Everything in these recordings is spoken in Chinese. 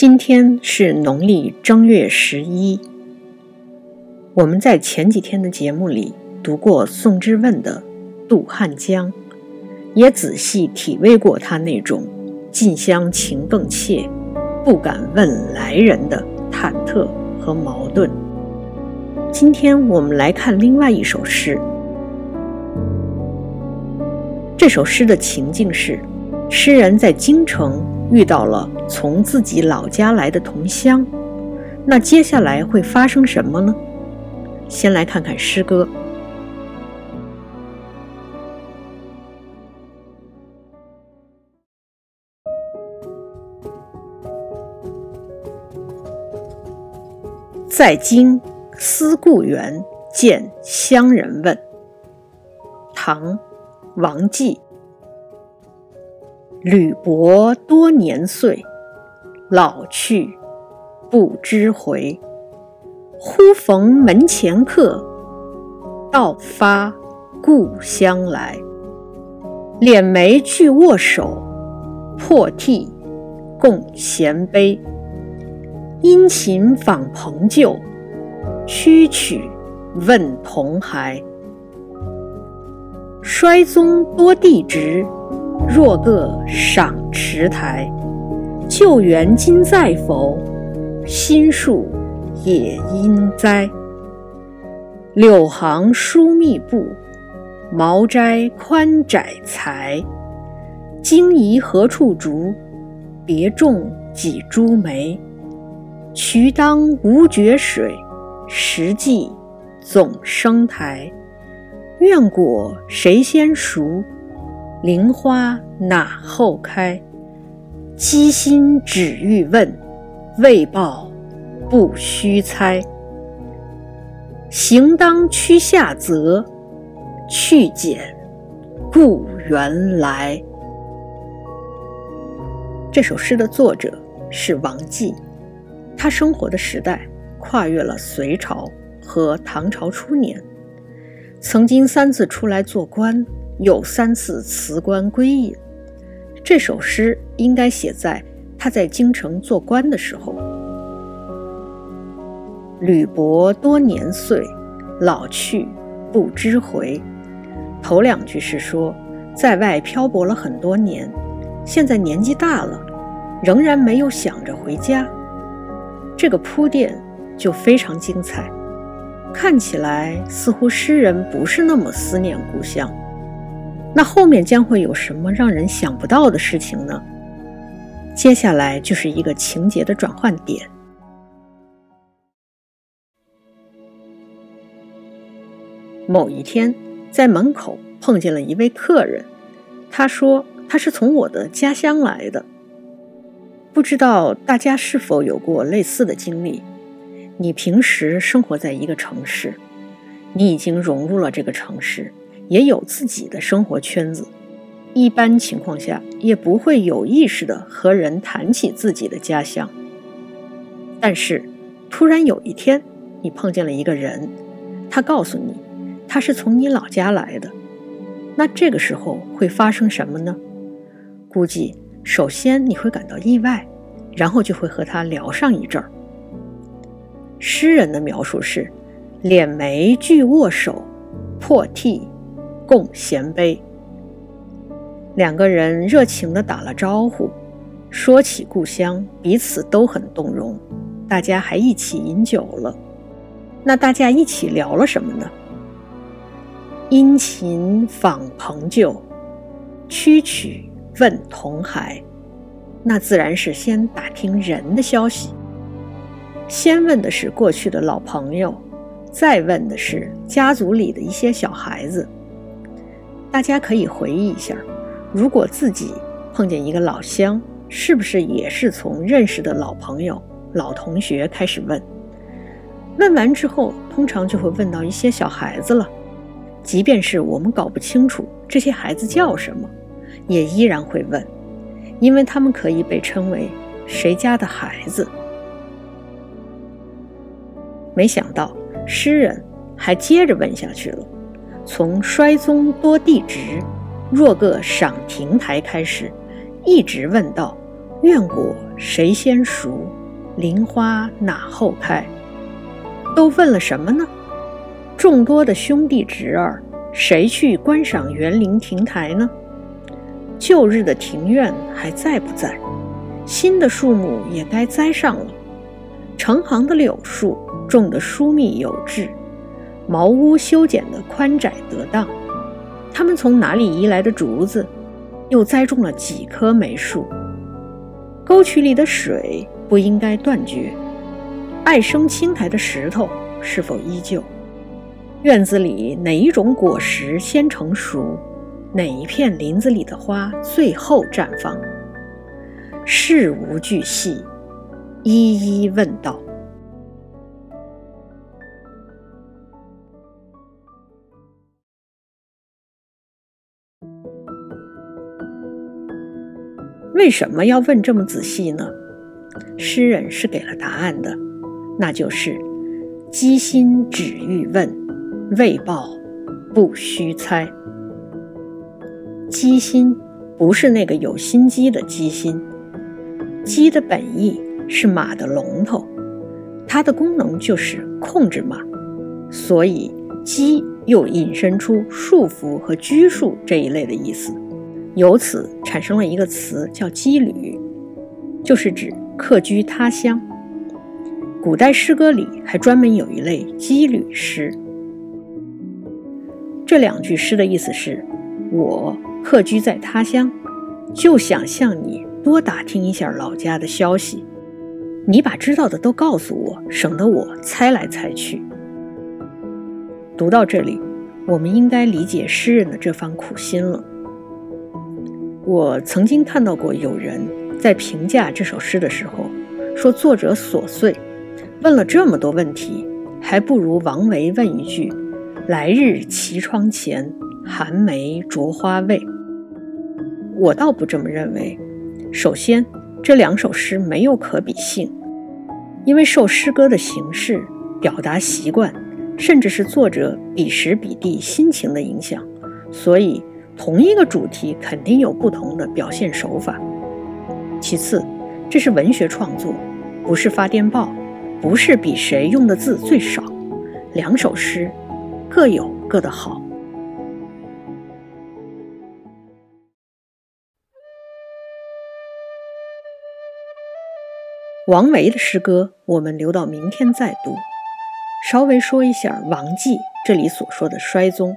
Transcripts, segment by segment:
今天是农历正月十一。我们在前几天的节目里读过宋之问的《渡汉江》，也仔细体味过他那种“近乡情更怯，不敢问来人”的忐忑和矛盾。今天我们来看另外一首诗。这首诗的情境是，诗人在京城遇到了从自己老家来的同乡，那接下来会发生什么呢？先来看看诗歌。在京思故园，见乡人问。唐。王继，吕伯多年岁，老去不知回。忽逢门前客，道发故乡来。敛眉俱握手，破涕共衔杯。殷勤访朋旧，曲曲问同孩。衰宗多弟侄，若个赏池台。旧园今在否？新树也应栽。柳行疏密布，茅斋宽窄才。荆宜何处逐？别种几株梅。渠当无绝水，石际总生苔。愿果谁先熟？菱花哪后开？机心只欲问，未报不须猜。行当趋下泽，去简故园来。这首诗的作者是王继，他生活的时代跨越了隋朝和唐朝初年。曾经三次出来做官，又三次辞官归隐。这首诗应该写在他在京城做官的时候。吕伯多年岁，老去不知回。头两句是说在外漂泊了很多年，现在年纪大了，仍然没有想着回家。这个铺垫就非常精彩。看起来似乎诗人不是那么思念故乡，那后面将会有什么让人想不到的事情呢？接下来就是一个情节的转换点。某一天，在门口碰见了一位客人，他说他是从我的家乡来的。不知道大家是否有过类似的经历？你平时生活在一个城市，你已经融入了这个城市，也有自己的生活圈子。一般情况下，也不会有意识的和人谈起自己的家乡。但是，突然有一天，你碰见了一个人，他告诉你，他是从你老家来的。那这个时候会发生什么呢？估计首先你会感到意外，然后就会和他聊上一阵儿。诗人的描述是：敛眉俱握手，破涕共衔杯。两个人热情地打了招呼，说起故乡，彼此都很动容。大家还一起饮酒了。那大家一起聊了什么呢？殷勤访朋旧，曲曲问同孩。那自然是先打听人的消息。先问的是过去的老朋友，再问的是家族里的一些小孩子。大家可以回忆一下，如果自己碰见一个老乡，是不是也是从认识的老朋友、老同学开始问？问完之后，通常就会问到一些小孩子了。即便是我们搞不清楚这些孩子叫什么，也依然会问，因为他们可以被称为谁家的孩子。没想到，诗人还接着问下去了。从衰宗多弟侄，若个赏亭台开始，一直问到院果谁先熟？林花哪后开？都问了什么呢？众多的兄弟侄儿，谁去观赏园林亭台呢？旧日的庭院还在不在？新的树木也该栽上了。成行的柳树种得疏密有致，茅屋修剪得宽窄得当。他们从哪里移来的竹子？又栽种了几棵梅树？沟渠里的水不应该断绝。爱生青苔的石头是否依旧？院子里哪一种果实先成熟？哪一片林子里的花最后绽放？事无巨细，一一问道。为什么要问这么仔细呢？诗人是给了答案的，那就是“鸡心只欲问，未报不须猜”。鸡心不是那个有心机的鸡心，鸡的本意是马的龙头，它的功能就是控制马，所以鸡又引申出束缚和拘束这一类的意思。由此产生了一个词，叫“羁旅”，就是指客居他乡。古代诗歌里还专门有一类羁旅诗。这两句诗的意思是：我客居在他乡，就想向你多打听一下老家的消息。你把知道的都告诉我，省得我猜来猜去。读到这里，我们应该理解诗人的这番苦心了。我曾经看到过有人在评价这首诗的时候，说作者琐碎，问了这么多问题，还不如王维问一句：“来日绮窗前，寒梅著花未？”我倒不这么认为。首先，这两首诗没有可比性，因为受诗歌的形式、表达习惯，甚至是作者彼时彼地心情的影响，所以。同一个主题肯定有不同的表现手法。其次，这是文学创作，不是发电报，不是比谁用的字最少。两首诗各有各的好。王维的诗歌，我们留到明天再读。稍微说一下王继这里所说的衰宗。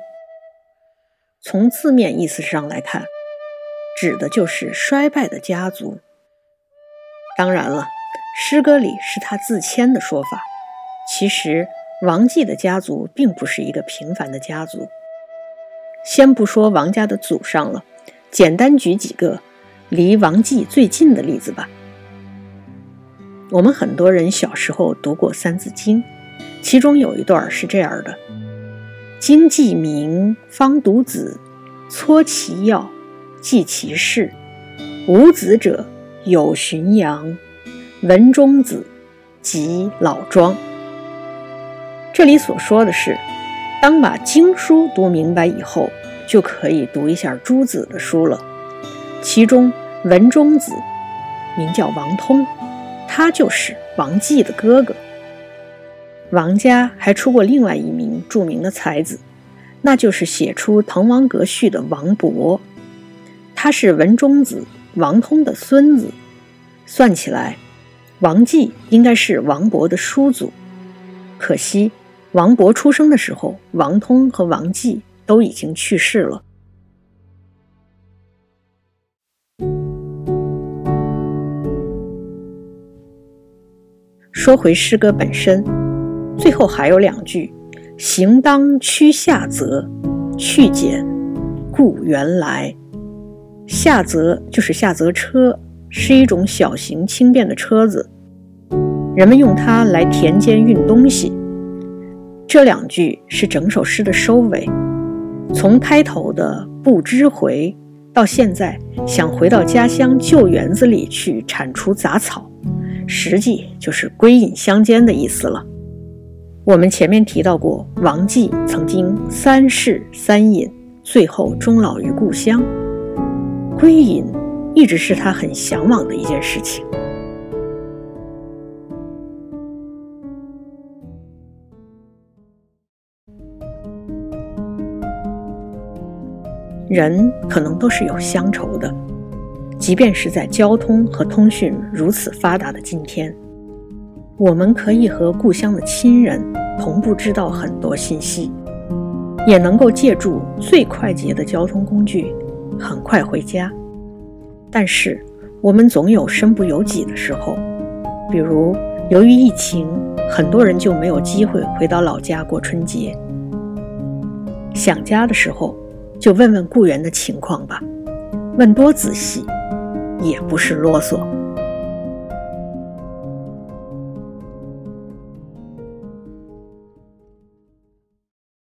从字面意思上来看，指的就是衰败的家族。当然了，诗歌里是他自谦的说法。其实，王继的家族并不是一个平凡的家族。先不说王家的祖上了，简单举几个离王继最近的例子吧。我们很多人小时候读过《三字经》，其中有一段是这样的。经既明，方读子，撮其要，记其事。无子者，有荀扬、文中子及老庄。这里所说的是，当把经书读明白以后，就可以读一下诸子的书了。其中文中子名叫王通，他就是王继的哥哥。王家还出过另外一名著名的才子，那就是写出《滕王阁序》的王勃，他是文中子王通的孙子。算起来，王继应该是王勃的叔祖。可惜，王勃出生的时候，王通和王继都已经去世了。说回诗歌本身。最后还有两句：“行当驱下泽，去简故原来。”下泽就是下泽车，是一种小型轻便的车子，人们用它来田间运东西。这两句是整首诗的收尾。从开头的不知回，到现在想回到家乡旧园子里去铲除杂草，实际就是归隐乡间的意思了。我们前面提到过，王继曾经三世三隐，最后终老于故乡。归隐一直是他很向往的一件事情。人可能都是有乡愁的，即便是在交通和通讯如此发达的今天，我们可以和故乡的亲人同步知道很多信息，也能够借助最快捷的交通工具很快回家。但是，我们总有身不由己的时候，比如由于疫情，很多人就没有机会回到老家过春节。想家的时候。就问问雇员的情况吧，问多仔细，也不是啰嗦。